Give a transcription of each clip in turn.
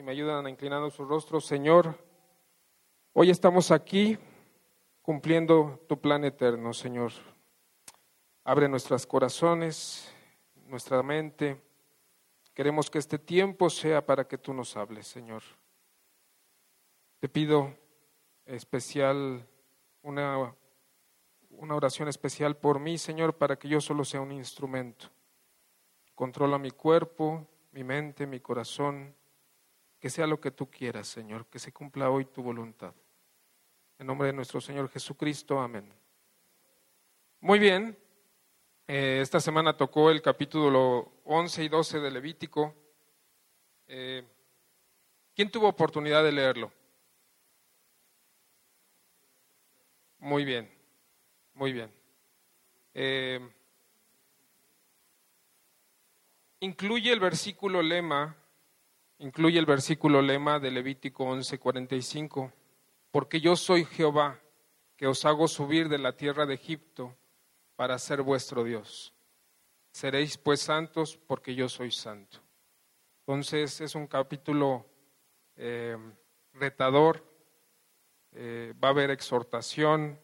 Si me ayudan a inclinar su rostro, Señor, hoy estamos aquí cumpliendo tu plan eterno, Señor. Abre nuestros corazones, nuestra mente. Queremos que este tiempo sea para que tú nos hables, Señor. Te pido especial una, una oración especial por mí, Señor, para que yo solo sea un instrumento. Controla mi cuerpo, mi mente, mi corazón, que sea lo que tú quieras, Señor, que se cumpla hoy tu voluntad. En nombre de nuestro Señor Jesucristo, amén. Muy bien, eh, esta semana tocó el capítulo 11 y 12 de Levítico. Eh, ¿Quién tuvo oportunidad de leerlo? Muy bien, muy bien. Eh, incluye el versículo lema, incluye el versículo lema de Levítico 11:45, porque yo soy Jehová, que os hago subir de la tierra de Egipto para ser vuestro Dios. Seréis pues santos porque yo soy santo. Entonces es un capítulo eh, retador, eh, va a haber exhortación.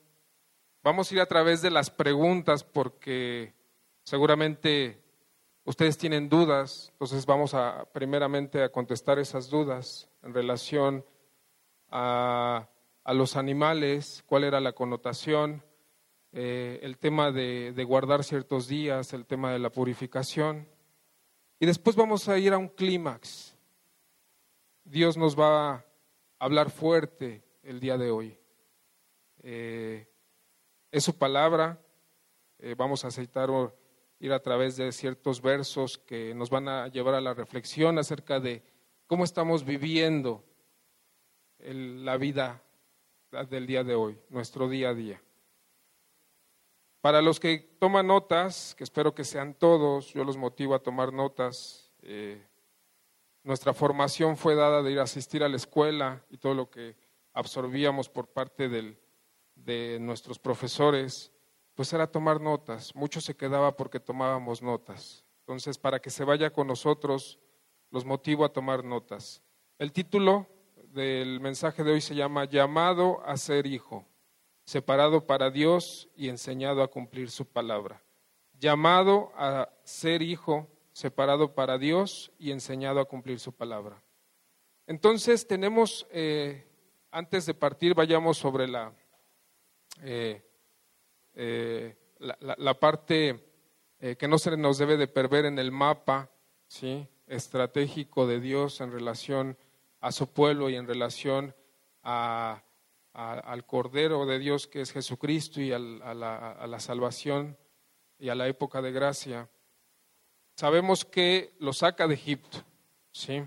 Vamos a ir a través de las preguntas porque seguramente ustedes tienen dudas, entonces vamos a primeramente a contestar esas dudas en relación a, los animales, cuál era la connotación, eh, el tema de, guardar ciertos días, el tema de la purificación. Y después vamos a ir a un clímax. Dios nos va a hablar fuerte el día de hoy. Eh, es su palabra, eh, vamos a aceitar ir a través de ciertos versos que nos van a llevar a la reflexión acerca de cómo estamos viviendo la vida del día de hoy, nuestro día a día. Para los que toman notas, que espero que sean todos, yo los motivo a tomar notas. Eh, nuestra formación fue dada de ir a asistir a la escuela y todo lo que absorbíamos por parte de nuestros profesores pues era tomar notas. Mucho se quedaba porque tomábamos notas. Entonces, para que se vaya con nosotros, los motivo a tomar notas. El título del mensaje de hoy se llama Llamado a ser hijo, separado para Dios y enseñado a cumplir su palabra. Llamado a ser hijo, separado para Dios y enseñado a cumplir su palabra. Entonces tenemos, eh, antes de partir, vayamos sobre la, eh, eh, la, parte eh, que no se nos debe de perder en el mapa ¿sí? estratégico de Dios en relación a su pueblo y en relación a, al Cordero de Dios que es Jesucristo y a, la, a la salvación y a la época de gracia. Sabemos que lo saca de Egipto. ¿sí?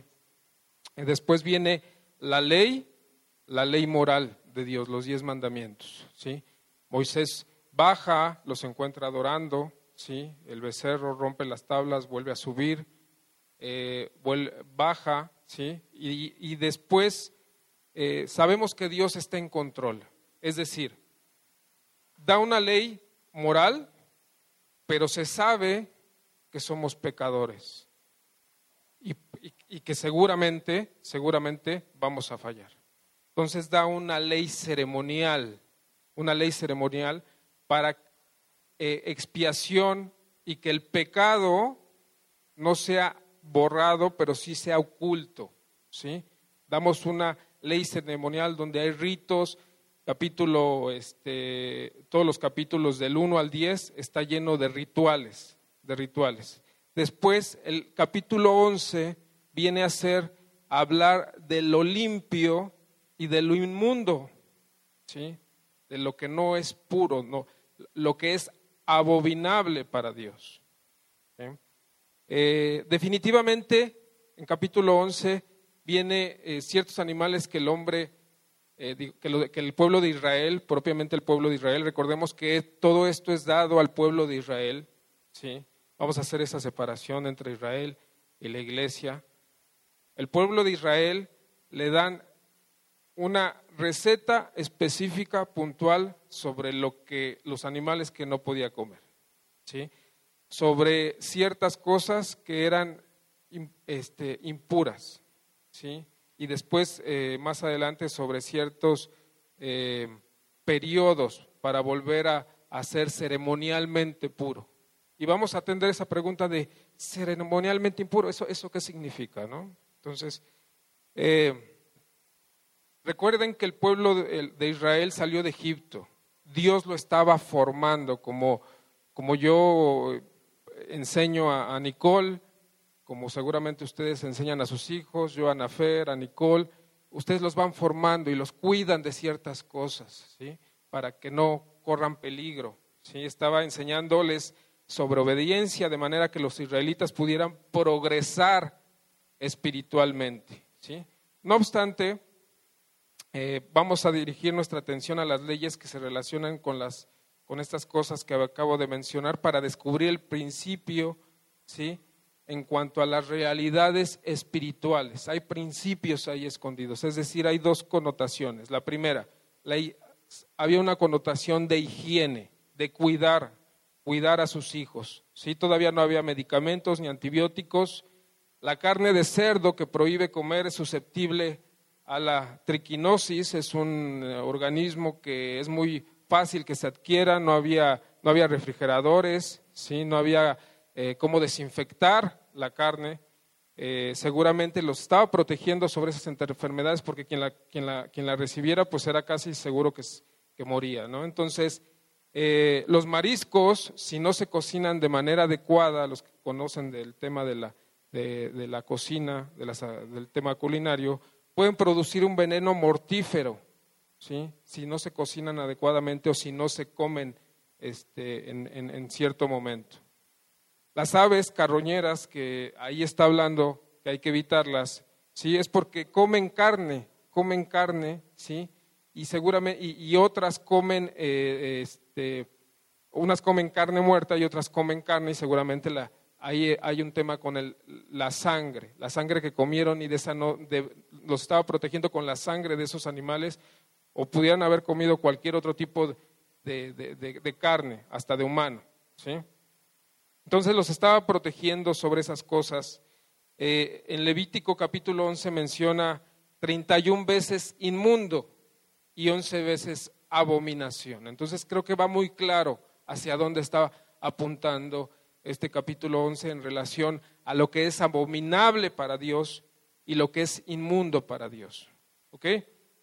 Y después viene la ley, la ley moral de Dios, los diez mandamientos. ¿sí? Moisés baja, los encuentra adorando, ¿sí? el becerro rompe las tablas, vuelve a subir, eh, baja, ¿sí? y, después eh, sabemos que Dios está en control. Es decir, da una ley moral, pero se sabe que somos pecadores y, y que seguramente, seguramente vamos a fallar. Entonces da una ley ceremonial, una ley ceremonial para eh, expiación y que el pecado no sea borrado, pero sí sea oculto. ¿sí? Damos una ley ceremonial donde hay ritos, capítulo, este, todos los capítulos del 1 al 10 está lleno de rituales, de rituales. Después el capítulo 11 viene a ser hablar de lo limpio y de lo inmundo, ¿sí? de lo que no es puro, no, lo que es abominable para Dios. Eh, definitivamente, en capítulo 11 viene eh, ciertos animales que el hombre, eh, que, que, el pueblo de Israel, propiamente el pueblo de Israel, recordemos que todo esto es dado al pueblo de Israel. ¿sí? Vamos a hacer esa separación entre Israel y la iglesia. El pueblo de Israel le dan una receta específica, puntual, sobre lo que los animales que no podía comer, ¿sí? sobre ciertas cosas que eran este, impuras, ¿sí? y después eh, más adelante sobre ciertos eh, periodos para volver a, ser ceremonialmente puro. Y vamos a atender esa pregunta de ceremonialmente impuro, ¿eso, eso qué significa? ¿no? Entonces, eh, recuerden que el pueblo de, Israel salió de Egipto, Dios lo estaba formando, como, como yo enseño a, a Nicole, como seguramente ustedes enseñan a sus hijos, yo a Nafer, a Nicole, ustedes los van formando y los cuidan de ciertas cosas, ¿sí? Para que no corran peligro, ¿sí? Estaba enseñándoles sobre obediencia de manera que los israelitas pudieran progresar espiritualmente, ¿sí? No obstante, eh, vamos a dirigir nuestra atención a las leyes que se relacionan con, las, con estas cosas que acabo de mencionar para descubrir el principio, ¿sí? en cuanto a las realidades espirituales. Hay principios ahí escondidos, es decir, hay dos connotaciones. La primera, había una connotación de higiene, de cuidar, cuidar a sus hijos. ¿sí? Todavía no había medicamentos ni antibióticos. La carne de cerdo que prohíbe comer es susceptible a la triquinosis, es un eh, organismo que es muy fácil que se adquiera, no había, no había refrigeradores, ¿sí? no había eh, cómo desinfectar la carne, eh, seguramente los estaba protegiendo sobre esas enfermedades porque quien la, quien la, quien la recibiera pues era casi seguro que, que moría. ¿no? Entonces, los mariscos, si no se cocinan de manera adecuada, los que conocen del tema de la, de, la cocina, de del tema culinario, pueden producir un veneno mortífero, ¿sí? si no se cocinan adecuadamente o si no se comen este, en cierto momento. Las aves carroñeras que ahí está hablando que hay que evitarlas, ¿sí? Es porque comen carne, comen carne, ¿sí? Y seguramente, y, otras comen, eh, este, unas comen carne muerta y otras comen carne y seguramente la, ahí hay un tema con la sangre, la sangre que comieron y de esa no, los estaba protegiendo con la sangre de esos animales o pudieran haber comido cualquier otro tipo de, de carne, hasta de humano, ¿sí? Entonces los estaba protegiendo sobre esas cosas. Eh, en Levítico capítulo 11 menciona 31 veces inmundo y 11 veces abominación. Entonces creo que va muy claro hacia dónde estaba apuntando este capítulo 11 en relación a lo que es abominable para Dios y lo que es inmundo para Dios. ¿Ok?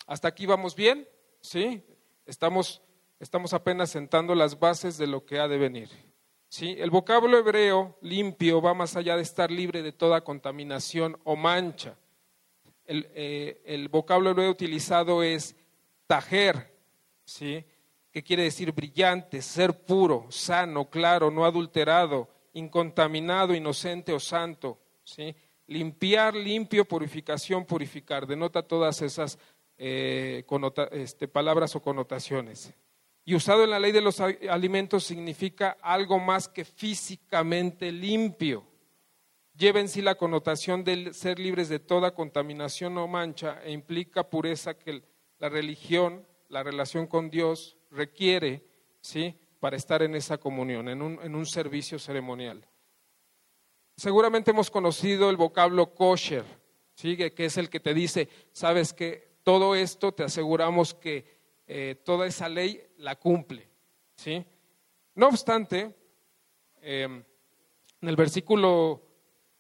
¿Hasta aquí vamos bien? ¿Sí? Estamos, estamos apenas sentando las bases de lo que ha de venir. El vocablo hebreo limpio va más allá de estar libre de toda contaminación o mancha. El, eh, vocablo hebreo utilizado es tajer, ¿sí? que quiere decir brillante, ser puro, sano, claro, no adulterado, incontaminado, inocente o santo. ¿sí? Limpiar, limpio, purificación, purificar. Denota todas esas eh, este, palabras o connotaciones. Y usado en la ley de los alimentos significa algo más que físicamente limpio. Lleva en sí la connotación de ser libres de toda contaminación o mancha e implica pureza que la religión, la relación con Dios requiere ¿sí? Para estar en esa comunión, en un, en un servicio ceremonial. Seguramente hemos conocido el vocablo kosher, ¿sí? que es el que te dice, sabes que todo esto te aseguramos que eh, toda esa ley la cumple. ¿sí? No obstante, em, en el versículo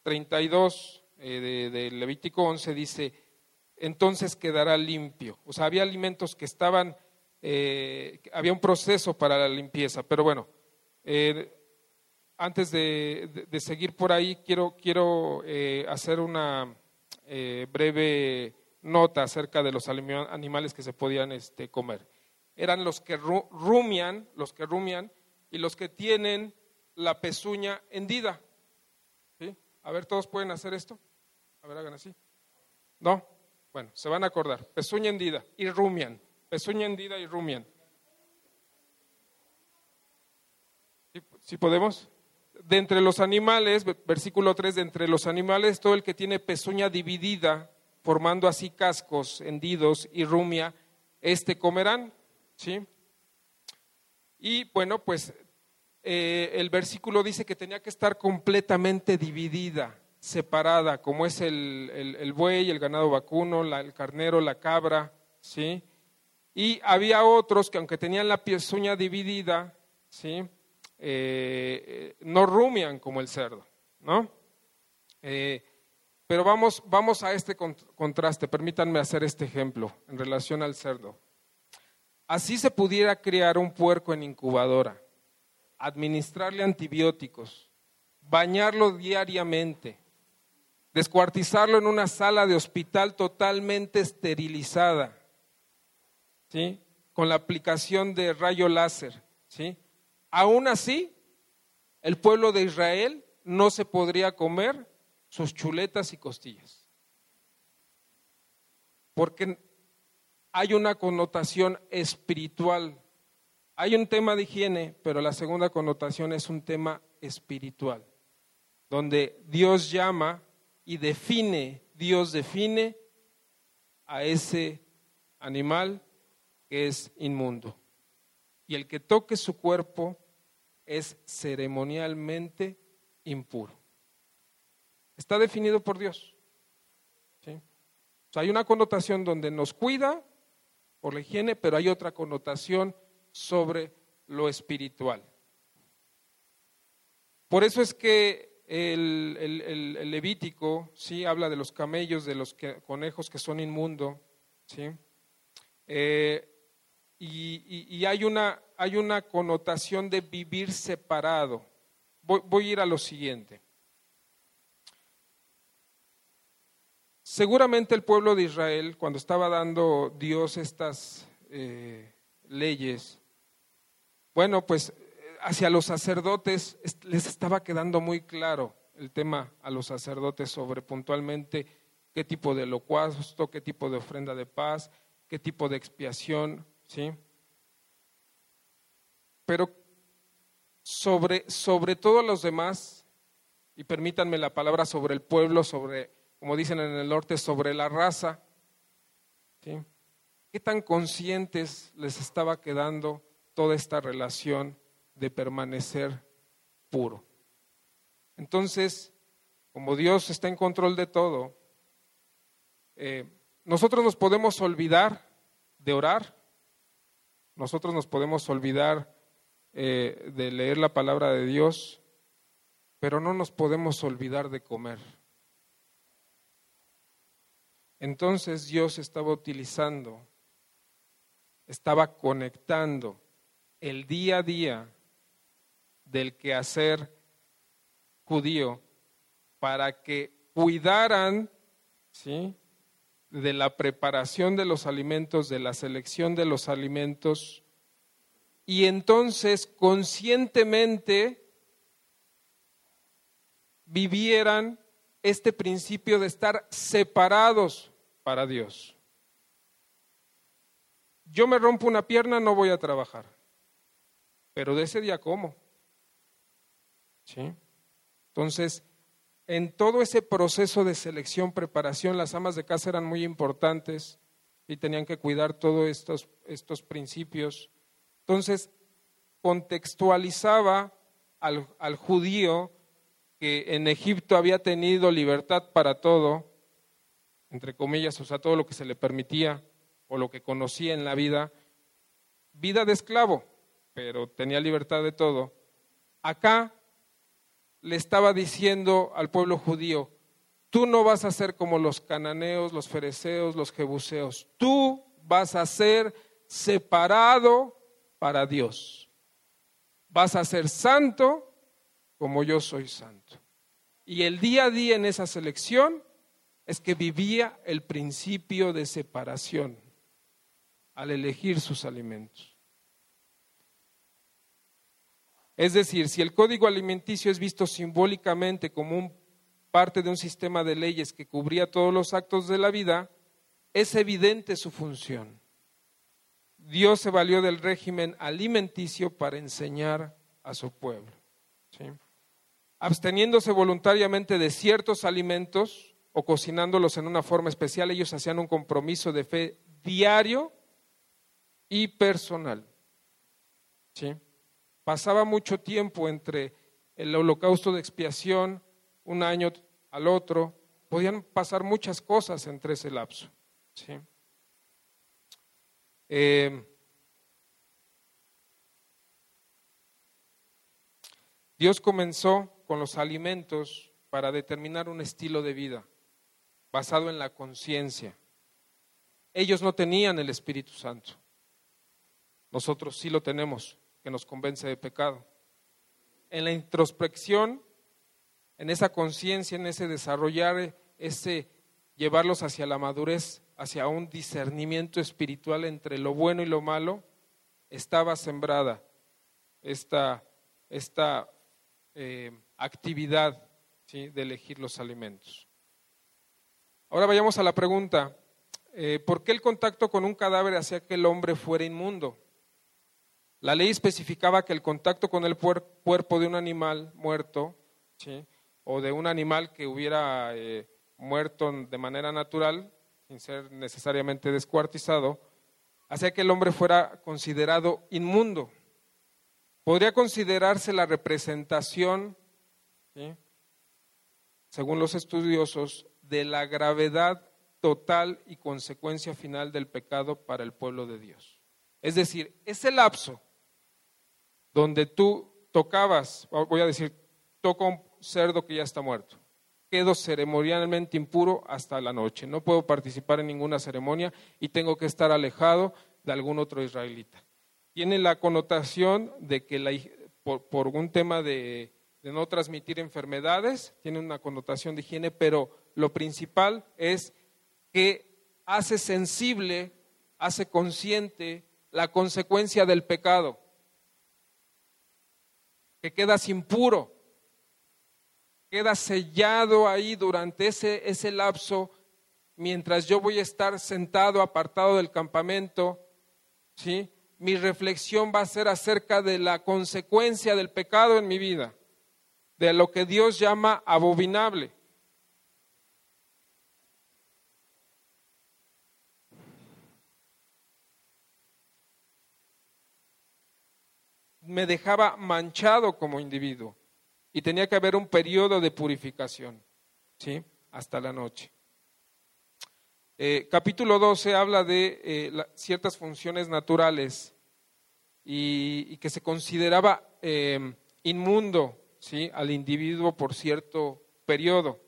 32 eh, de, Levítico 11 dice, entonces quedará limpio. O sea, había alimentos que estaban, eh, había un proceso para la limpieza, pero bueno, antes de, seguir por ahí, quiero, quiero hacer una breve nota acerca de los animales que se podían este, comer. Eran los que rumian, los que rumian y los que tienen la pezuña hendida. A ver, ¿todos pueden hacer esto? A ver, hagan así. ¿No? Bueno, se van a acordar. Pezuña hendida y rumian. Pezuña hendida y rumian. ¿Sí, podemos? De entre los animales, versículo 3, de entre los animales, todo el que tiene pezuña dividida formando así cascos hendidos y rumia, este comerán. ¿sí? Y bueno, pues eh, el versículo dice que tenía que estar completamente dividida, separada, como es el, buey, el ganado vacuno, el carnero, la cabra, ¿sí? Y había otros que aunque tenían la pezuña dividida, ¿sí? Eh, no rumian como el cerdo, ¿no? Eh, pero vamos, vamos a este contraste, permítanme hacer este ejemplo en relación al cerdo. Así se pudiera criar un puerco en incubadora, administrarle antibióticos, bañarlo diariamente, descuartizarlo en una sala de hospital totalmente esterilizada, con la aplicación de rayo láser. ¿sí? Aún así, el pueblo de Israel no se podría comer sus chuletas y costillas. Porque hay una connotación espiritual. Hay un tema de higiene, pero la segunda connotación es un tema espiritual, donde Dios llama y define, Dios define a ese animal es inmundo. Y el que toque su cuerpo es ceremonialmente impuro. Está definido por Dios. hay una connotación donde nos cuida por la higiene, pero hay otra connotación sobre lo espiritual. Por eso es que el, Levítico, sí, habla de los camellos, de los conejos que son inmundos, sí. Eh, y, hay, una, hay una connotación de vivir separado. Voy, a ir a lo siguiente. Seguramente el pueblo de Israel, cuando estaba dando Dios estas eh, leyes, bueno, pues hacia los sacerdotes les estaba quedando muy claro el tema a los sacerdotes sobre puntualmente qué tipo de holocausto, qué tipo de ofrenda de paz, qué tipo de expiación, ¿sí? Pero sobre, sobre todos los demás, y permítanme la palabra sobre el pueblo, sobre, como dicen en el norte, sobre la raza, ¿sí? ¿Qué tan conscientes les estaba quedando toda esta relación de permanecer puro. Entonces, como Dios está en control de todo, eh, nosotros nos podemos olvidar de orar, nosotros nos podemos olvidar eh, de leer la palabra de Dios, pero no nos podemos olvidar de comer. Entonces Dios estaba utilizando, estaba conectando el día a día del quehacer judío para que cuidaran ¿sí? De la preparación de los alimentos, de la selección de los alimentos, y entonces conscientemente vivieran este principio de estar separados para Dios. Yo me rompo una pierna, no voy a trabajar, pero de ese día como. ¿Sí? Entonces, en todo ese proceso de selección, preparación, las amas de casa eran muy importantes y tenían que cuidar todos estos, estos principios. Entonces, contextualizaba al, al judío que en Egipto había tenido libertad para todo, entre comillas, o sea, todo lo que se le permitía o lo que conocía en la vida, vida de esclavo, pero tenía libertad de todo. Acá le estaba diciendo al pueblo judío, tú no vas a ser como los cananeos, los fereceos, los jebuseos, tú vas a ser separado para Dios. Vas a ser santo como yo soy santo. Y el día a día en esa selección es que vivía el principio de separación al elegir sus alimentos. Es decir, si el código alimenticio es visto simbólicamente como parte de un sistema de leyes que cubría todos los actos de la vida, es evidente su función. Dios se valió del régimen alimenticio para enseñar a su pueblo. Absteniéndose voluntariamente de ciertos alimentos o cocinándolos en una forma especial, ellos hacían un compromiso de fe diario y personal. ¿Sí? Pasaba mucho tiempo entre el holocausto de expiación, un año al otro, podían pasar muchas cosas entre ese lapso. ¿sí? Eh, Dios comenzó con los alimentos para determinar un estilo de vida basado en la conciencia. Ellos no tenían el Espíritu Santo. Nosotros sí lo tenemos, que nos convence de pecado. En la introspección, en esa conciencia, en ese desarrollar, ese llevarlos hacia la madurez, hacia un discernimiento espiritual entre lo bueno y lo malo, estaba sembrada esta, esta eh, actividad de elegir los alimentos. Ahora vayamos a la pregunta, eh, ¿por qué el contacto con un cadáver hacía que el hombre fuera inmundo? La ley especificaba que el contacto con el cuerpo de un animal muerto, o de un animal que hubiera eh, muerto de manera natural, sin ser necesariamente descuartizado, hacía que el hombre fuera considerado inmundo. Podría considerarse la representación, según los estudiosos, de la gravedad total y consecuencia final del pecado para el pueblo de Dios. Es decir, ese lapso donde tú tocabas, voy a decir, toco un cerdo que ya está muerto, quedo ceremonialmente impuro hasta la noche, no puedo participar en ninguna ceremonia y tengo que estar alejado de algún otro israelita. Tiene la connotación de que la, por, un tema de, no transmitir enfermedades, tiene una connotación de higiene, pero lo principal es que hace sensible, hace consciente la consecuencia del pecado, que quedas impuro, queda sellado ahí durante ese, ese lapso, mientras yo voy a estar sentado, apartado del campamento, ¿sí? mi reflexión va a ser acerca de la consecuencia del pecado en mi vida, de lo que Dios llama abominable. Me dejaba manchado como individuo y tenía que haber un periodo de purificación, ¿sí? Hasta la noche. Eh, capítulo 12 habla de eh, ciertas funciones naturales y, que se consideraba em, inmundo ¿sí? al individuo por cierto periodo.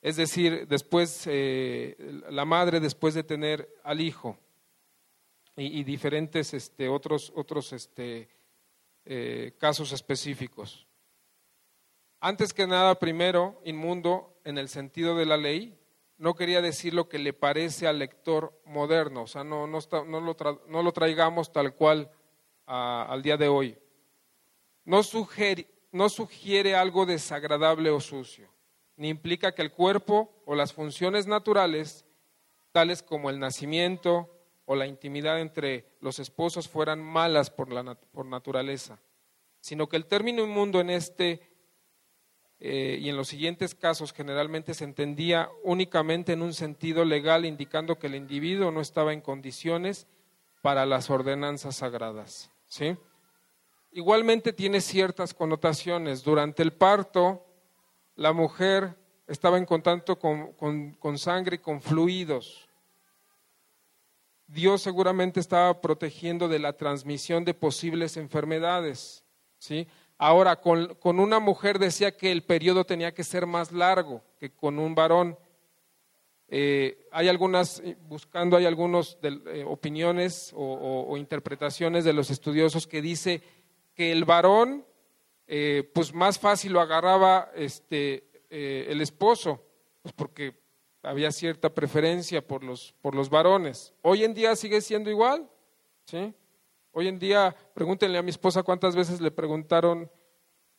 Es decir, después, eh, la madre después de tener al hijo y, diferentes este, otros, otros este, casos específicos. Antes que nada, primero, inmundo en el sentido de la ley, no quería decir lo que le parece al lector moderno, o sea, no, no, no, lo, traigamos tal cual al día de hoy. No no sugiere algo desagradable o sucio, ni implica que el cuerpo o las funciones naturales, tales como el nacimiento o la intimidad entre los esposos, fueran malas por, la, por naturaleza, sino que el término inmundo en este eh, y en los siguientes casos generalmente se entendía únicamente en un sentido legal, indicando que el individuo no estaba en condiciones para las ordenanzas sagradas. ¿sí? Igualmente tiene ciertas connotaciones. Durante el parto, la mujer estaba en contacto con, con sangre y con fluidos. Dios seguramente estaba protegiendo de la transmisión de posibles enfermedades. ¿sí? Ahora, con, una mujer decía que el periodo tenía que ser más largo que con un varón. Eh, hay algunas, eh, buscando, hay algunas eh, opiniones o, interpretaciones de los estudiosos que dice que el varón, pues más fácil lo agarraba este, el esposo, pues porque había cierta preferencia por los, por los varones. Hoy en día sigue siendo igual, ¿sí? Hoy en día, pregúntenle a mi esposa cuántas veces le preguntaron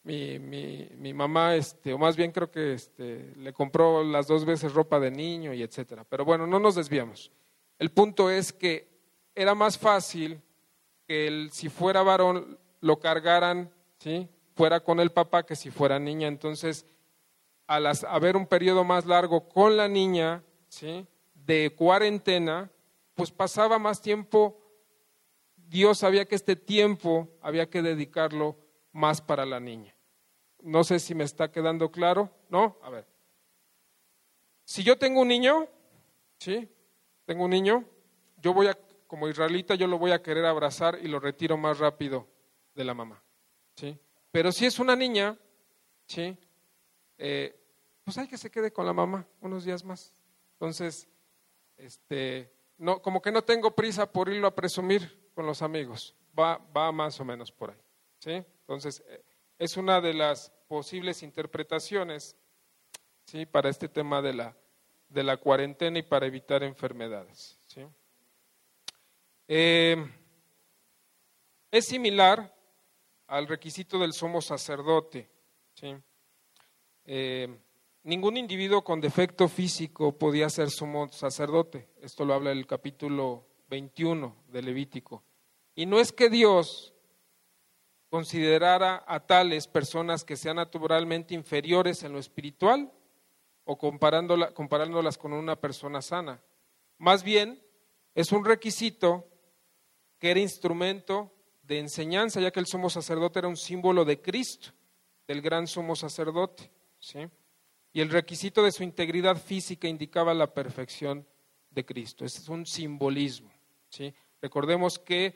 mi, mi, mi mamá, este, o más bien creo que este, le compró las dos veces ropa de niño y etcétera. Pero bueno, no nos desviamos. El punto es que era más fácil que el, si fuera varón lo cargaran, ¿sí? fuera con el papá que si fuera niña. Entonces, al haber un periodo más largo con la niña, ¿sí? de cuarentena, pues pasaba más tiempo Dios sabía que este tiempo había que dedicarlo más para la niña. No sé si me está quedando claro, ¿no? A ver, si yo tengo un niño, ¿sí? Tengo un niño, yo voy a, como israelita, yo lo voy a querer abrazar y lo retiro más rápido de la mamá, ¿sí? Pero si es una niña, ¿sí? Eh, pues hay que se quede con la mamá unos días más. Entonces, este, no, como que no tengo prisa por irlo a presumir con los amigos. Va, va más o menos por ahí. ¿sí? Entonces, eh, es una de las posibles interpretaciones ¿sí? para este tema de la, de la cuarentena y para evitar enfermedades. ¿sí? Eh, es similar al requisito del sumo sacerdote. ¿sí? Eh, ningún individuo con defecto físico podía ser sumo sacerdote. Esto lo habla el capítulo 21 de Levítico. Y no es que Dios considerara a tales personas que sean naturalmente inferiores en lo espiritual o comparándolas con una persona sana. Más bien, es un requisito que era instrumento de enseñanza, ya que el sumo sacerdote era un símbolo de Cristo, del gran sumo sacerdote. ¿sí? Y el requisito de su integridad física indicaba la perfección de Cristo. es un simbolismo. ¿sí? Recordemos que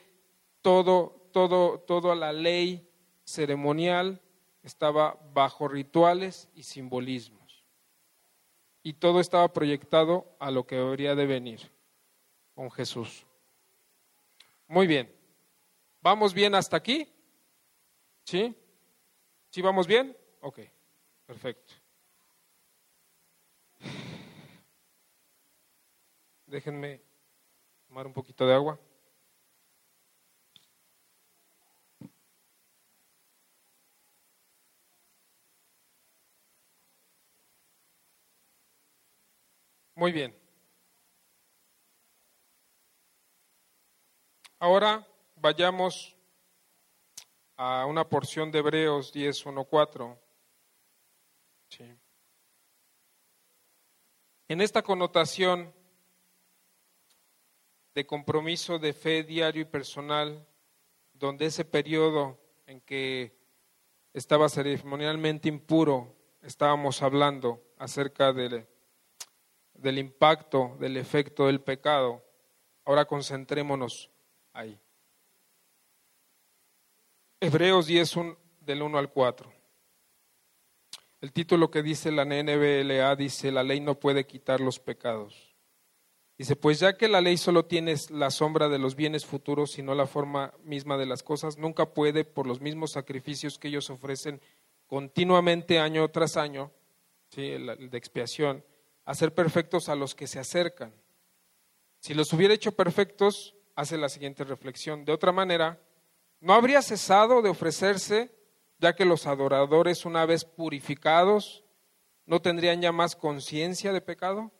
todo, todo, toda la ley ceremonial estaba bajo rituales y simbolismos. Y todo estaba proyectado a lo que habría de venir con Jesús. Muy bien. ¿Vamos bien hasta aquí? ¿Sí? ¿Sí vamos bien? Ok, perfecto. Déjenme tomar un poquito de agua. Muy bien. Ahora vayamos a una porción de Hebreos 10, 1, 4. Sí. En esta connotación de compromiso de fe diario y personal, donde ese periodo en que estaba ceremonialmente impuro, estábamos hablando acerca del, del impacto, del efecto del pecado. Ahora concentrémonos ahí. Hebreos 10, del 1 al 4. El título que dice la NBLA dice, la ley no puede quitar los pecados. Dice, pues ya que la ley solo tiene la sombra de los bienes futuros y no la forma misma de las cosas, nunca puede, por los mismos sacrificios que ellos ofrecen continuamente año tras año, ¿sí? el de expiación, hacer perfectos a los que se acercan. Si los hubiera hecho perfectos, hace la siguiente reflexión. De otra manera, ¿no habría cesado de ofrecerse, ya que los adoradores, una vez purificados, no tendrían ya más conciencia de pecado?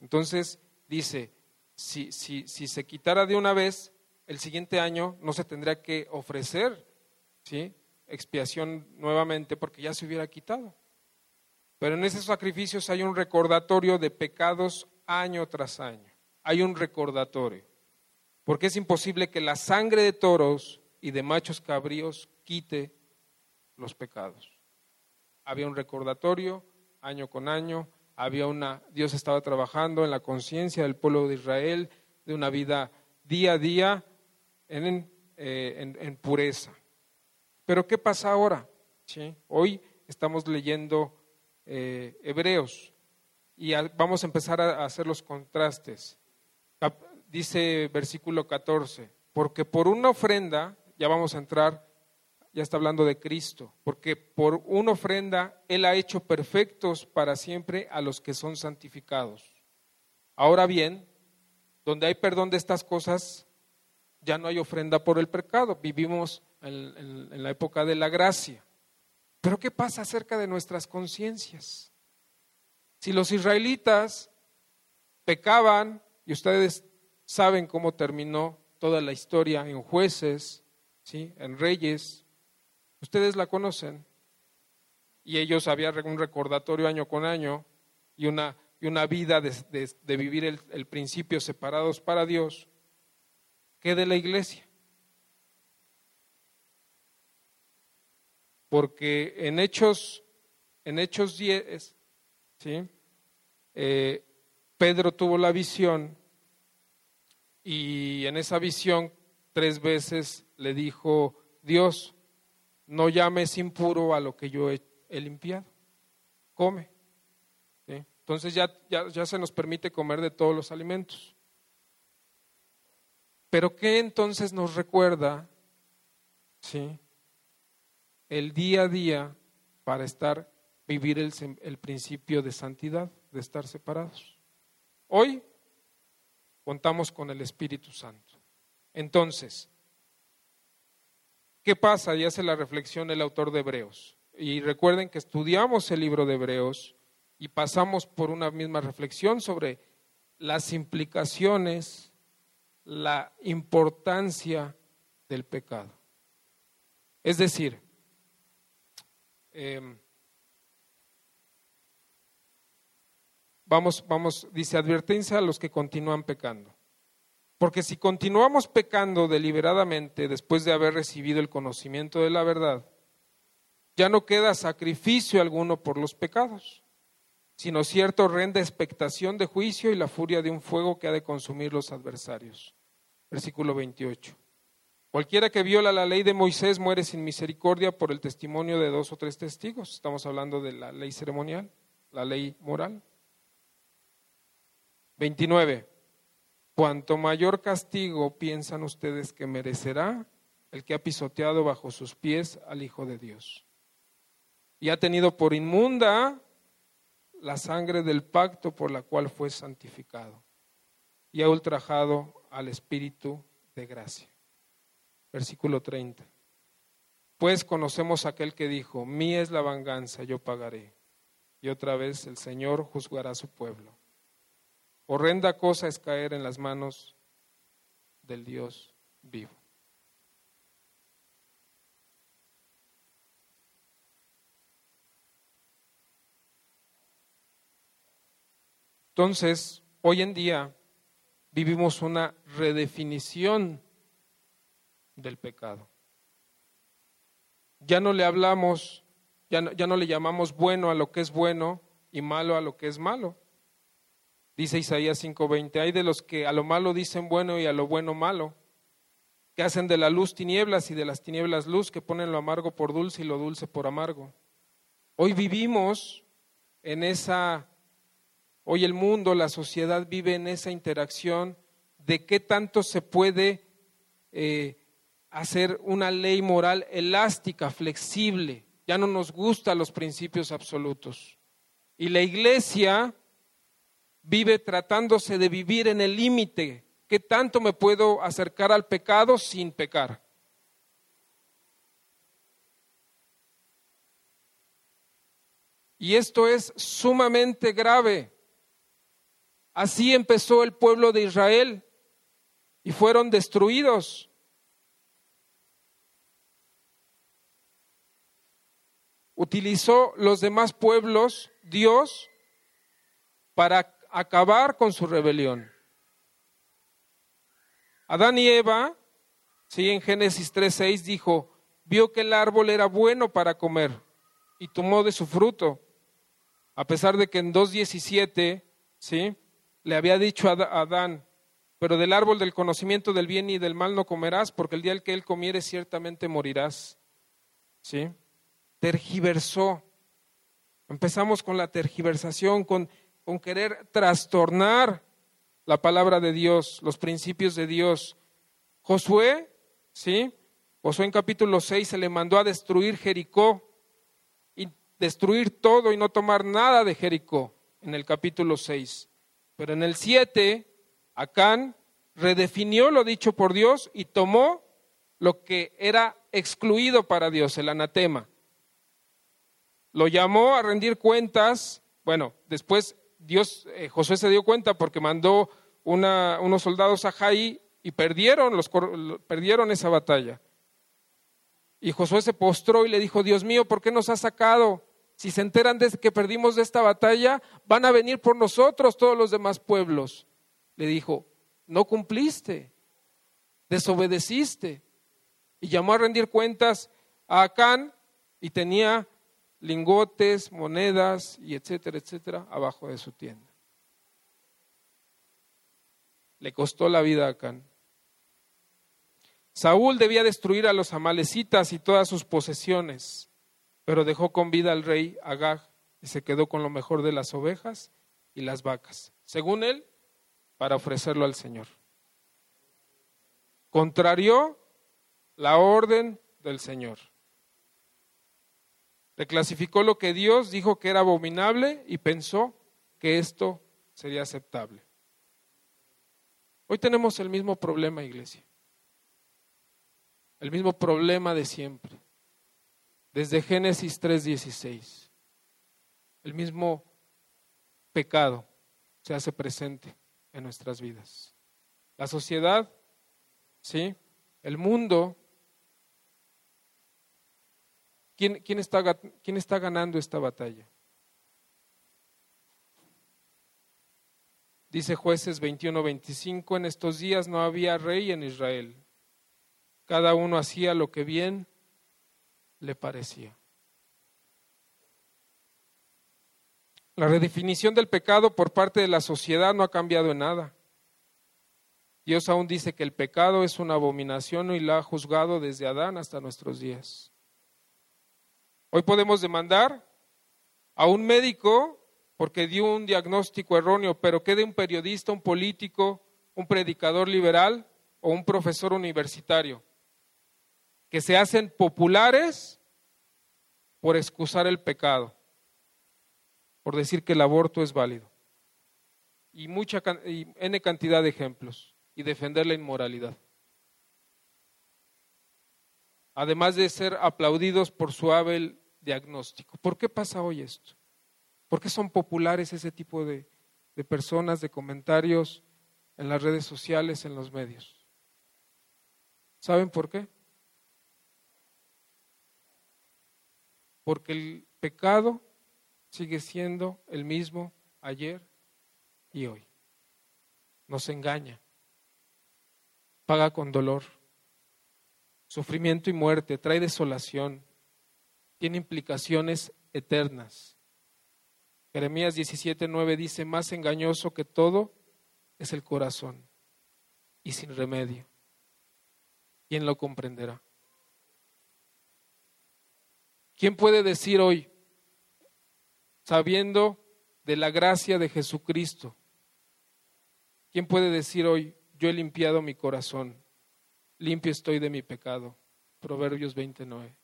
Entonces dice, si, se quitara de una vez, el siguiente año no se tendría que ofrecer ¿sí? expiación nuevamente porque ya se hubiera quitado. Pero en esos sacrificios hay un recordatorio de pecados año tras año. Hay un recordatorio. Porque es imposible que la sangre de toros y de machos cabríos quite los pecados. Había un recordatorio año con año, había una, Dios estaba trabajando en la conciencia del pueblo de Israel de una vida día a día en, eh, pureza. Pero ¿qué pasa ahora? Hoy estamos leyendo eh, Hebreos y vamos a empezar a hacer los contrastes. Dice versículo 14, porque por una ofrenda, ya vamos a entrar ya está hablando de Cristo, porque por una ofrenda Él ha hecho perfectos para siempre a los que son santificados. Ahora bien, donde hay perdón de estas cosas, ya no hay ofrenda por el pecado. Vivimos en, la época de la gracia. Pero ¿qué pasa acerca de nuestras conciencias? Si los israelitas pecaban, y ustedes saben cómo terminó toda la historia en jueces, ¿sí? en reyes, Ustedes la conocen. Y ellos habían un recordatorio año con año y una, y una vida de, vivir el, el, principio separados para Dios. ¿Qué de la iglesia? Porque en Hechos, en Hechos 10, ¿sí? eh, Pedro tuvo la visión y en esa visión tres veces le dijo, Dios, no llames impuro a lo que yo he, limpiado, come. Entonces ya, ya, ya se nos permite comer de todos los alimentos. Pero ¿qué entonces nos recuerda ¿sí? el día a día para estar, vivir el, el principio de santidad, de estar separados? Hoy contamos con el Espíritu Santo. Entonces, ¿qué pasa? Y hace la reflexión el autor de Hebreos. Y recuerden que estudiamos el libro de Hebreos y pasamos por una misma reflexión sobre las implicaciones, la importancia del pecado. Es decir, eh, Vamos, vamos, dice advertencia a los que continúan pecando. Porque si continuamos pecando deliberadamente después de haber recibido el conocimiento de la verdad, ya no queda sacrificio alguno por los pecados, sino cierta horrenda expectación de juicio y la furia de un fuego que ha de consumir los adversarios. Versículo 28. Cualquiera que viola la ley de Moisés muere sin misericordia por el testimonio de dos o tres testigos. Estamos hablando de la ley ceremonial, la ley moral. 29. Cuanto mayor castigo piensan ustedes que merecerá el que ha pisoteado bajo sus pies al Hijo de Dios. Y ha tenido por inmunda la sangre del pacto por la cual fue santificado. Y ha ultrajado al Espíritu de gracia. Versículo 30. Pues conocemos aquel que dijo, mía es la venganza, yo pagaré. Y otra vez el Señor juzgará a su pueblo. Horrenda cosa es caer en las manos del Dios vivo. Entonces, hoy en día vivimos una redefinición del pecado. Ya no le hablamos, ya no, ya no le llamamos bueno a lo que es bueno y malo a lo que es malo. Dice Isaías 5:20, hay de los que a lo malo dicen bueno y a lo bueno malo, que hacen de la luz tinieblas y de las tinieblas luz, que ponen lo amargo por dulce y lo dulce por amargo. Hoy vivimos en esa, hoy el mundo, la sociedad vive en esa interacción de qué tanto se puede eh, hacer una ley moral elástica, flexible. Ya no nos gustan los principios absolutos. Y la iglesia vive tratándose de vivir en el límite. ¿Qué tanto me puedo acercar al pecado sin pecar? Y esto es sumamente grave. Así empezó el pueblo de Israel y fueron destruidos. Utilizó los demás pueblos Dios para acabar con su rebelión. Adán y Eva, sí, en Génesis 3:6 dijo, vio que el árbol era bueno para comer y tomó de su fruto. A pesar de que en 2:17, sí, le había dicho a Adán, pero del árbol del conocimiento del bien y del mal no comerás, porque el día en que él comiere ciertamente morirás. ¿Sí? Tergiversó. Empezamos con la tergiversación, con con querer trastornar la palabra de Dios, los principios de Dios. Josué, ¿sí? Josué en capítulo 6 se le mandó a destruir Jericó y destruir todo y no tomar nada de Jericó en el capítulo 6. Pero en el 7, Acán redefinió lo dicho por Dios y tomó lo que era excluido para Dios, el anatema. Lo llamó a rendir cuentas, bueno, después Dios, eh, Josué se dio cuenta porque mandó unos soldados a Jai y perdieron, perdieron esa batalla. Y Josué se postró y le dijo, Dios mío, ¿por qué nos has sacado? Si se enteran de que perdimos esta batalla, van a venir por nosotros todos los demás pueblos. Le dijo, no cumpliste, desobedeciste. Y llamó a rendir cuentas a Acán y tenía lingotes, monedas y etcétera, etcétera, abajo de su tienda. le costó la vida a Acán. Saúl debía destruir a los amalecitas y todas sus posesiones, pero dejó con vida al rey Agag y se quedó con lo mejor de las ovejas y las vacas, según él, para ofrecerlo al Señor. Contrarió la orden del Señor. Reclasificó lo que Dios dijo que era abominable y pensó que esto sería aceptable. Hoy tenemos el mismo problema, iglesia. El mismo problema de siempre. Desde Génesis 3:16. El mismo pecado se hace presente en nuestras vidas. La sociedad, ¿sí? El mundo. ¿Quién, está, está ganando esta batalla? Dice jueces 21-25, en estos días no había rey en Israel. Cada uno hacía lo que bien le parecía. La redefinición del pecado por parte de la sociedad no ha cambiado en nada. Dios aún dice que el pecado es una abominación y la ha juzgado desde Adán hasta nuestros días. Hoy podemos demandar a un médico porque dio un diagnóstico erróneo, pero ¿qué de un periodista, un político, un predicador liberal o un profesor universitario? Que se hacen populares por excusar el pecado, por decir que el aborto es válido. Y mucha y n cantidad de ejemplos y defender la inmoralidad. Además de ser aplaudidos por su hábil diagnóstico. ¿Por qué pasa hoy esto? ¿Por qué son populares ese tipo de, de personas, de comentarios en las redes sociales, en los medios? ¿Saben por qué? Porque el pecado sigue siendo el mismo ayer y hoy. Nos engaña, paga con dolor, sufrimiento y muerte, trae desolación, tiene implicaciones eternas. Jeremías 17:9 dice, más engañoso que todo es el corazón y sin remedio. ¿Quién lo comprenderá? ¿Quién puede decir hoy, sabiendo de la gracia de Jesucristo, quién puede decir hoy, yo he limpiado mi corazón, limpio estoy de mi pecado? Proverbios 29.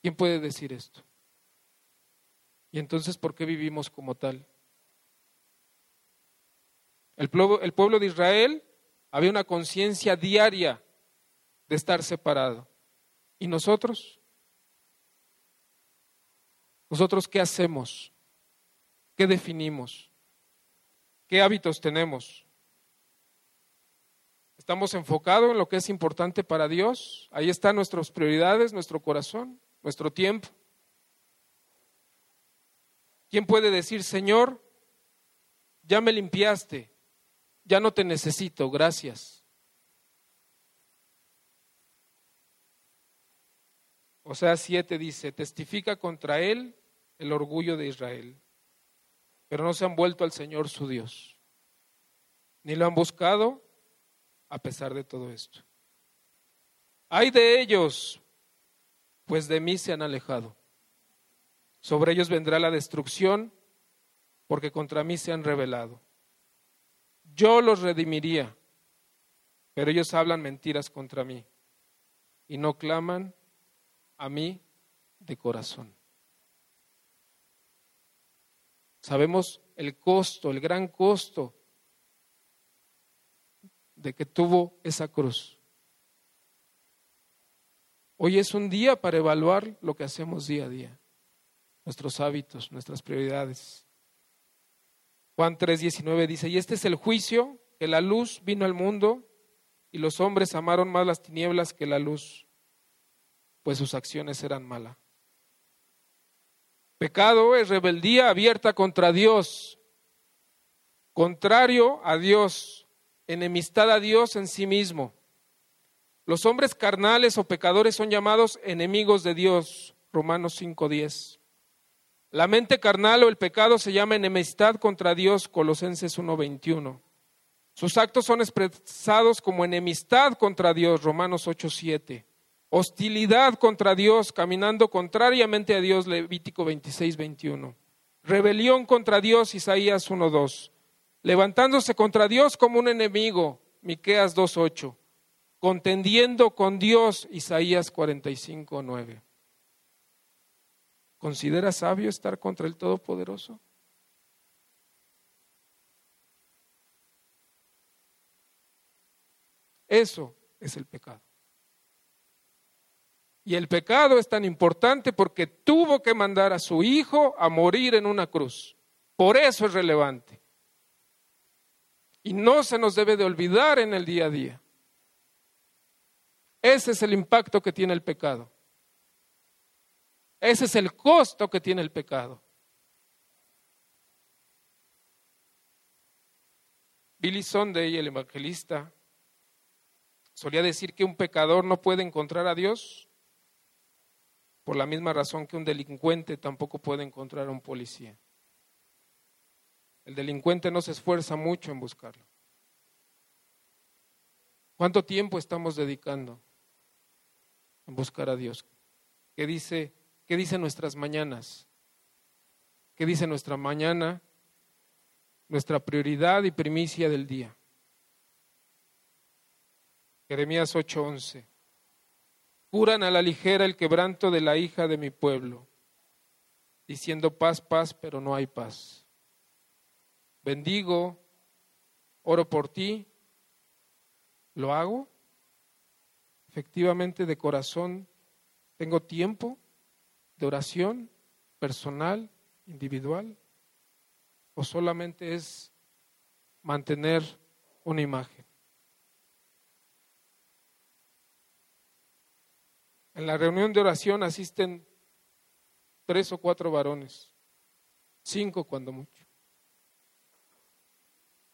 ¿Quién puede decir esto? ¿Y entonces por qué vivimos como tal? El pueblo, el pueblo de Israel había una conciencia diaria de estar separado. ¿Y nosotros? ¿Nosotros qué hacemos? ¿Qué definimos? ¿Qué hábitos tenemos? ¿Estamos enfocados en lo que es importante para Dios? Ahí están nuestras prioridades, nuestro corazón, nuestro tiempo. ¿Quién puede decir, Señor, ya me limpiaste, ya no te necesito, gracias? O sea, siete dice, testifica contra él el orgullo de Israel, pero no se han vuelto al Señor su Dios, ni lo han buscado a pesar de todo esto. Hay de ellos, pues de mí se han alejado. Sobre ellos vendrá la destrucción, porque contra mí se han rebelado. Yo los redimiría, pero ellos hablan mentiras contra mí y no claman a mí de corazón. Sabemos el costo, el gran costo de que tuvo esa cruz. Hoy es un día para evaluar lo que hacemos día a día nuestros hábitos, nuestras prioridades. Juan 3:19 dice, y este es el juicio, que la luz vino al mundo y los hombres amaron más las tinieblas que la luz, pues sus acciones eran malas. Pecado es rebeldía abierta contra Dios, contrario a Dios, enemistad a Dios en sí mismo. Los hombres carnales o pecadores son llamados enemigos de Dios, Romanos 5:10. La mente carnal o el pecado se llama enemistad contra Dios, Colosenses 1:21. Sus actos son expresados como enemistad contra Dios, Romanos 8:7. Hostilidad contra Dios, caminando contrariamente a Dios, Levítico 26:21. Rebelión contra Dios, Isaías 1:2. Levantándose contra Dios como un enemigo, Miqueas 2:8. Contendiendo con Dios, Isaías 45:9. ¿Considera sabio estar contra el Todopoderoso? Eso es el pecado. Y el pecado es tan importante porque tuvo que mandar a su hijo a morir en una cruz. Por eso es relevante. Y no se nos debe de olvidar en el día a día. Ese es el impacto que tiene el pecado. Ese es el costo que tiene el pecado. Billy Sunday, el evangelista, solía decir que un pecador no puede encontrar a Dios por la misma razón que un delincuente tampoco puede encontrar a un policía. El delincuente no se esfuerza mucho en buscarlo. ¿Cuánto tiempo estamos dedicando buscar a Dios? ¿Qué dice ¿Qué dicen nuestras mañanas? ¿Qué dice nuestra mañana? Nuestra prioridad y primicia del día. Jeremías 8:11. Curan a la ligera el quebranto de la hija de mi pueblo, diciendo paz, paz, pero no hay paz. Bendigo, oro por ti, ¿lo hago? Efectivamente, de corazón, ¿tengo tiempo? de oración personal, individual? ¿O solamente es mantener una imagen? En la reunión de oración asisten tres o cuatro varones, cinco cuando mucho.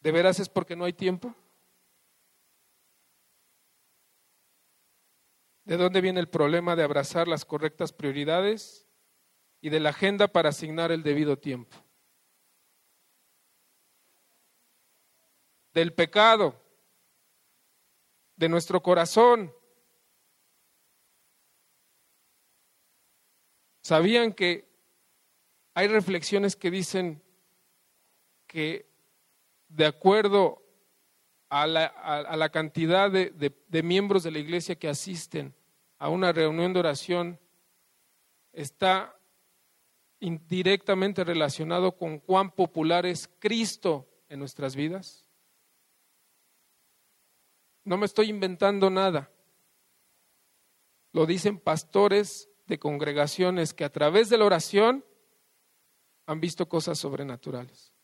¿De veras es porque no hay tiempo? ¿De dónde viene el problema de abrazar las correctas prioridades y de la agenda para asignar el debido tiempo? Del pecado, de nuestro corazón. ¿Sabían que hay reflexiones que dicen que de acuerdo a la, cantidad de, miembros de la iglesia que asisten a una reunión de oración está indirectamente relacionado con cuán popular es Cristo en nuestras vidas? No me estoy inventando nada. Lo dicen pastores de congregaciones que a través de la oración han visto cosas sobrenaturales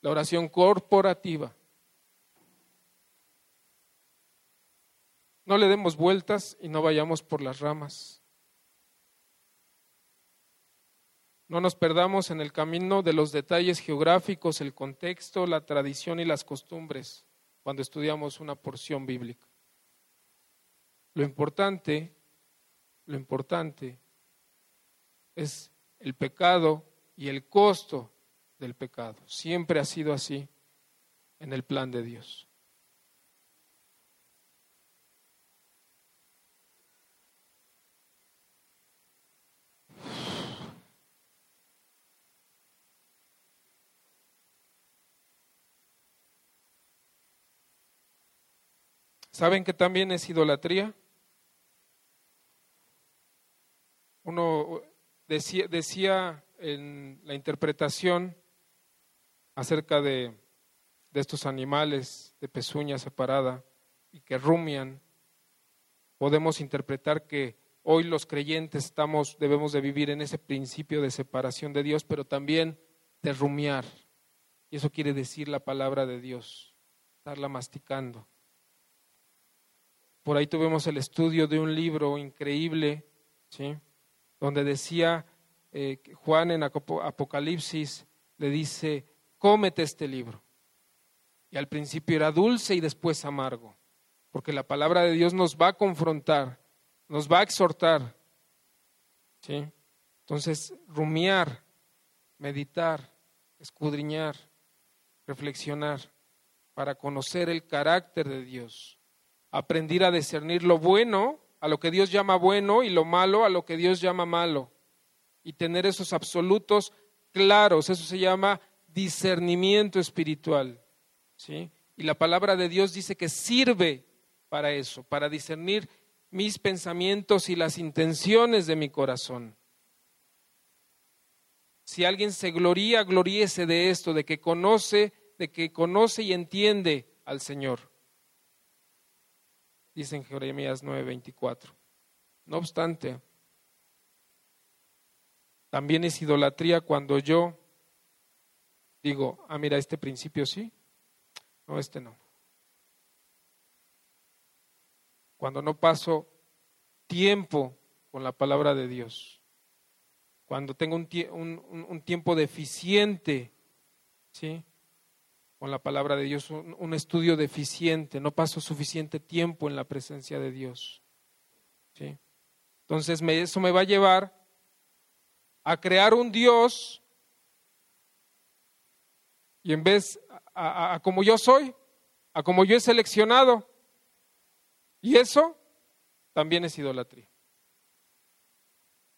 la oración corporativa. No le demos vueltas y no vayamos por las ramas. No nos perdamos en el camino de los detalles geográficos, el contexto, la tradición y las costumbres cuando estudiamos una porción bíblica. Lo importante, lo importante es el pecado y el costo del pecado. Siempre ha sido así en el plan de Dios. ¿Saben que también es idolatría? Uno decía, decía en la interpretación acerca de, estos animales de pezuña separada y que rumian, podemos interpretar que hoy los creyentes estamos, debemos de vivir en ese principio de separación de Dios, pero también de rumiar. Y eso quiere decir la palabra de Dios, estarla masticando. Por ahí tuvimos el estudio de un libro increíble, ¿sí? donde decía eh, Juan en Apocalipsis, le dice, cómete este libro. Y al principio era dulce y después amargo, porque la palabra de Dios nos va a confrontar, nos va a exhortar. ¿sí? Entonces, rumiar, meditar, escudriñar, reflexionar para conocer el carácter de Dios, aprender a discernir lo bueno a lo que Dios llama bueno y lo malo a lo que Dios llama malo y tener esos absolutos claros, eso se llama discernimiento espiritual, ¿sí? Y la palabra de Dios dice que sirve para eso, para discernir mis pensamientos y las intenciones de mi corazón. Si alguien se gloría, gloríese de esto, de que conoce, de que conoce y entiende al Señor. Dice en Jeremías 9:24. No obstante, también es idolatría cuando yo digo, ah, mira, este principio sí, no, este no. Cuando no paso tiempo con la palabra de Dios, cuando tengo un, un, tiempo deficiente, ¿sí? Con la palabra de Dios, un, estudio deficiente, no paso suficiente tiempo en la presencia de Dios, ¿sí? Entonces eso me va a llevar a crear un Dios y en vez a, como yo soy, a como yo he seleccionado. Y eso también es idolatría.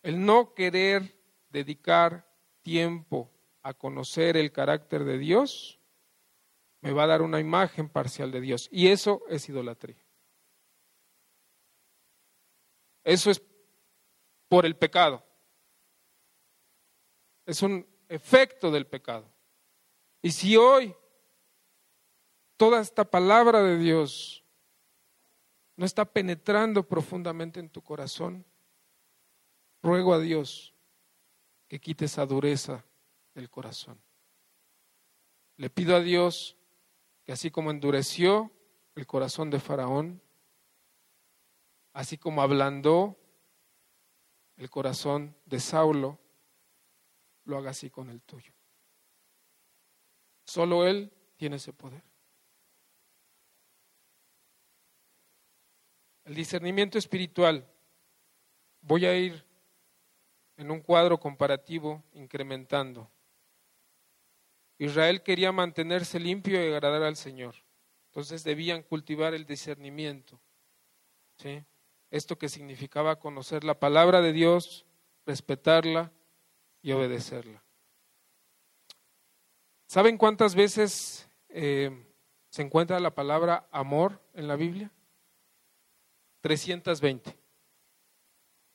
El no querer dedicar tiempo a conocer el carácter de Dios me va a dar una imagen parcial de Dios. Y eso es idolatría. Eso es por el pecado. Es un efecto del pecado. Y si hoy toda esta palabra de Dios no está penetrando profundamente en tu corazón, ruego a Dios que quite esa dureza del corazón. Le pido a Dios que así como endureció el corazón de Faraón, así como ablandó el corazón de Saulo, lo haga así con el tuyo. Solo Él tiene ese poder. El discernimiento espiritual. Voy a ir en un cuadro comparativo incrementando. Israel quería mantenerse limpio y agradar al Señor. Entonces debían cultivar el discernimiento. ¿sí? Esto que significaba conocer la palabra de Dios, respetarla y obedecerla. ¿Saben cuántas veces eh, se encuentra la palabra amor en la Biblia? 320.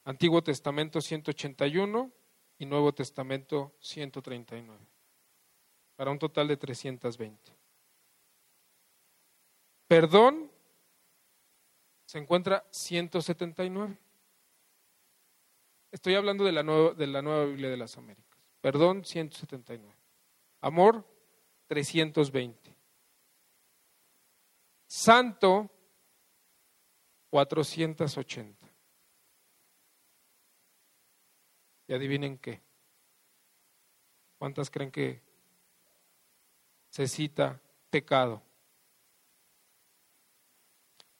Antiguo Testamento 181 y Nuevo Testamento 139. Para un total de 320. Perdón se encuentra 179. Estoy hablando de la, nueva, de la nueva Biblia de las Américas. Perdón, 179. Amor, 320. Santo, 480. Y adivinen qué. ¿Cuántas creen que se cita pecado?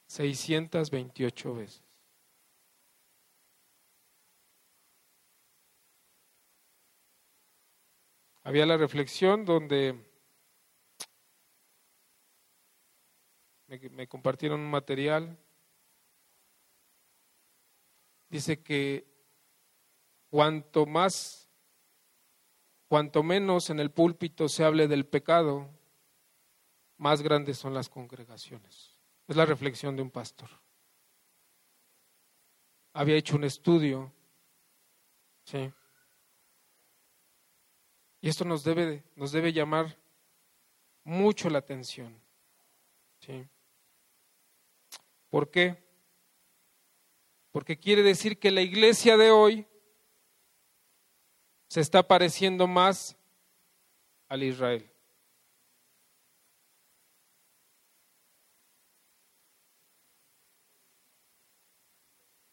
628 veces. Había la reflexión donde me, compartieron un material. Dice que cuanto más, cuanto menos en el púlpito se hable del pecado, más grandes son las congregaciones. Es la reflexión de un pastor. Había hecho un estudio, ¿sí? Y esto nos debe, nos debe llamar mucho la atención. ¿sí? ¿Por qué? Porque quiere decir que la iglesia de hoy se está pareciendo más al Israel.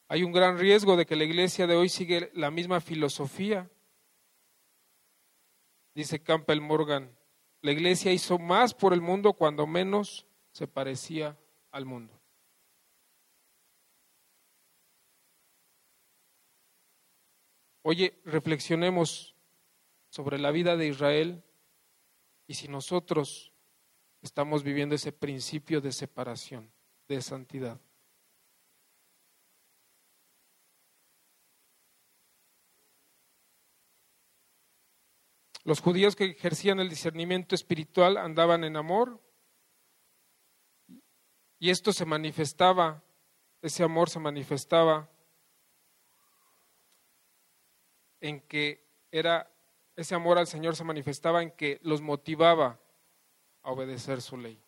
Hay un gran riesgo de que la iglesia de hoy sigue la misma filosofía. Dice Campbell Morgan, la iglesia hizo más por el mundo cuando menos se parecía al mundo. Oye, reflexionemos sobre la vida de Israel y si nosotros estamos viviendo ese principio de separación, de santidad. Los judíos que ejercían el discernimiento espiritual andaban en amor y esto se manifestaba, ese amor se manifestaba en que era, ese amor al Señor se manifestaba en que los motivaba a obedecer su ley.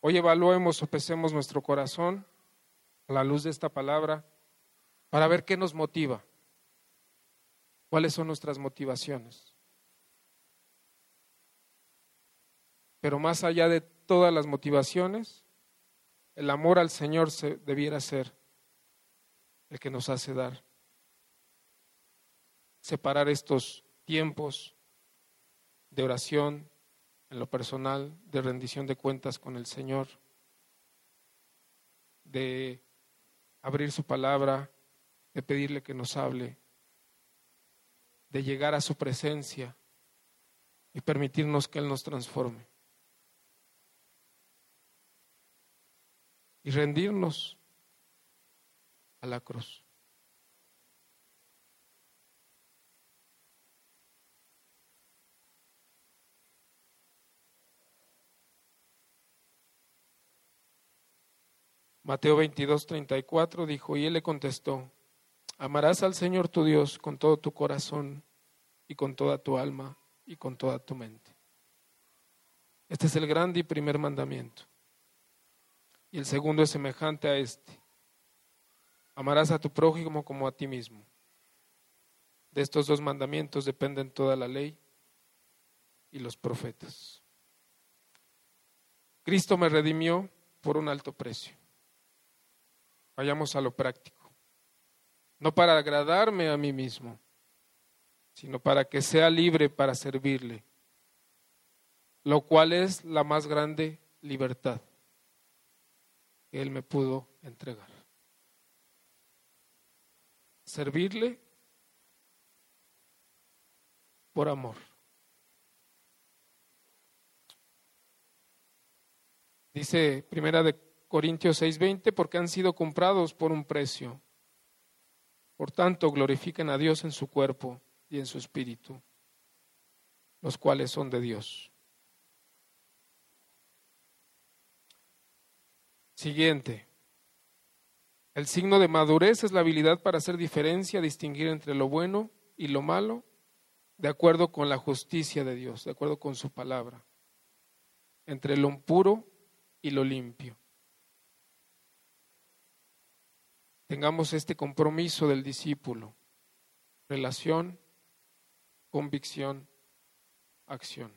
Hoy evaluemos o pesemos nuestro corazón a la luz de esta palabra para ver qué nos motiva, cuáles son nuestras motivaciones. Pero más allá de todas las motivaciones, el amor al Señor se, debiera ser el que nos hace dar. Separar estos tiempos de oración en lo personal, de rendición de cuentas con el Señor, de abrir su palabra, de pedirle que nos hable, de llegar a su presencia y permitirnos que Él nos transforme. y rendirnos a la cruz. Mateo 22, 34 dijo, y él le contestó, amarás al Señor tu Dios con todo tu corazón y con toda tu alma y con toda tu mente. Este es el grande y primer mandamiento. Y el segundo es semejante a este. Amarás a tu prójimo como a ti mismo. De estos dos mandamientos dependen toda la ley y los profetas. Cristo me redimió por un alto precio. Vayamos a lo práctico. No para agradarme a mí mismo, sino para que sea libre para servirle, lo cual es la más grande libertad. Él me pudo entregar. Servirle por amor. Dice Primera de Corintios 6:20, porque han sido comprados por un precio. Por tanto, glorifiquen a Dios en su cuerpo y en su espíritu, los cuales son de Dios. Siguiente. El signo de madurez es la habilidad para hacer diferencia, distinguir entre lo bueno y lo malo, de acuerdo con la justicia de Dios, de acuerdo con su palabra, entre lo impuro y lo limpio. Tengamos este compromiso del discípulo, relación, convicción, acción.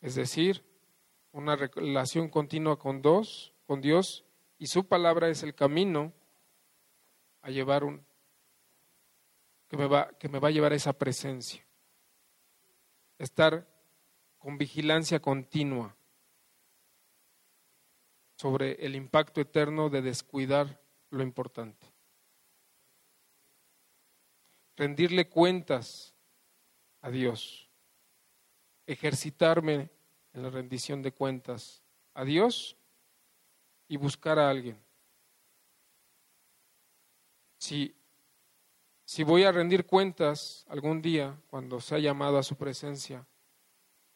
Es decir, una relación continua con dos con Dios y su palabra es el camino a llevar un que me va que me va a llevar a esa presencia. Estar con vigilancia continua sobre el impacto eterno de descuidar lo importante. Rendirle cuentas a Dios. Ejercitarme en la rendición de cuentas a Dios y buscar a alguien. Si, si voy a rendir cuentas algún día cuando sea llamado a su presencia,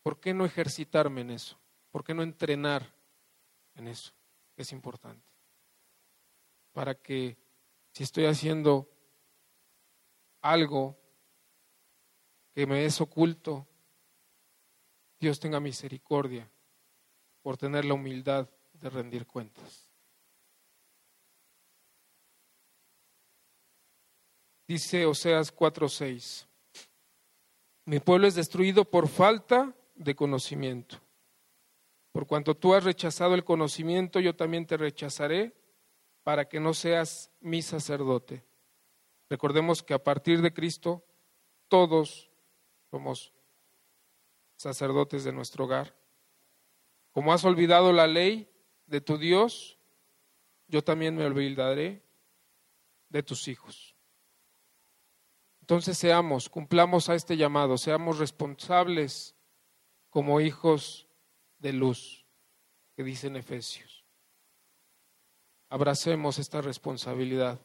¿por qué no ejercitarme en eso? ¿Por qué no entrenar en eso? Es importante. Para que si estoy haciendo algo que me es oculto, Dios tenga misericordia por tener la humildad de rendir cuentas. Dice Oseas 4:6, mi pueblo es destruido por falta de conocimiento. Por cuanto tú has rechazado el conocimiento, yo también te rechazaré para que no seas mi sacerdote. Recordemos que a partir de Cristo todos somos sacerdotes de nuestro hogar. Como has olvidado la ley, de tu Dios, yo también me olvidaré de tus hijos. Entonces seamos, cumplamos a este llamado, seamos responsables como hijos de luz, que dicen Efesios. Abracemos esta responsabilidad.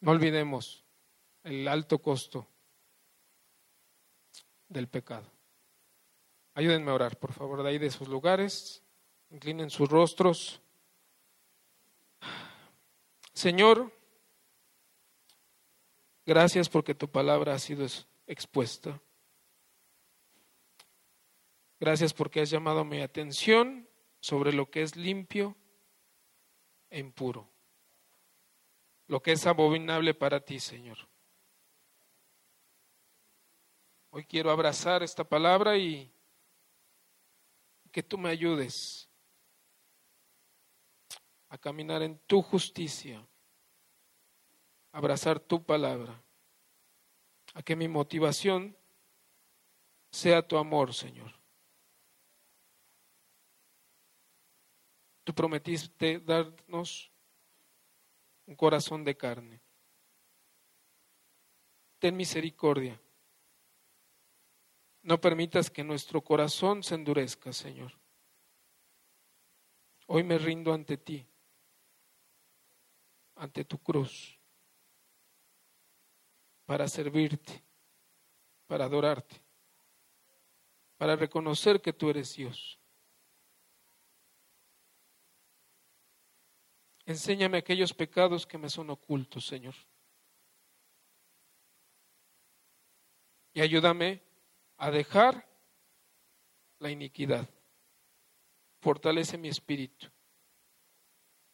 No olvidemos el alto costo del pecado. Ayúdenme a orar, por favor, de ahí de sus lugares. Inclinen sus rostros. Señor, gracias porque tu palabra ha sido expuesta. Gracias porque has llamado mi atención sobre lo que es limpio e impuro, lo que es abominable para ti, Señor. Hoy quiero abrazar esta palabra y que tú me ayudes a caminar en tu justicia, abrazar tu palabra, a que mi motivación sea tu amor, Señor. Tú prometiste darnos un corazón de carne. Ten misericordia no permitas que nuestro corazón se endurezca, Señor. Hoy me rindo ante ti, ante tu cruz, para servirte, para adorarte, para reconocer que tú eres Dios. Enséñame aquellos pecados que me son ocultos, Señor. Y ayúdame a dejar la iniquidad. Fortalece mi espíritu.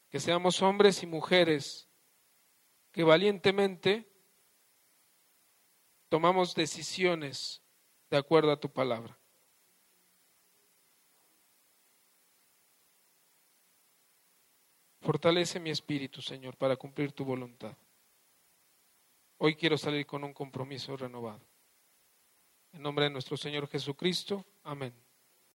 Que seamos hombres y mujeres que valientemente tomamos decisiones de acuerdo a tu palabra. Fortalece mi espíritu, Señor, para cumplir tu voluntad. Hoy quiero salir con un compromiso renovado. En nombre de nuestro Señor Jesucristo. Amén.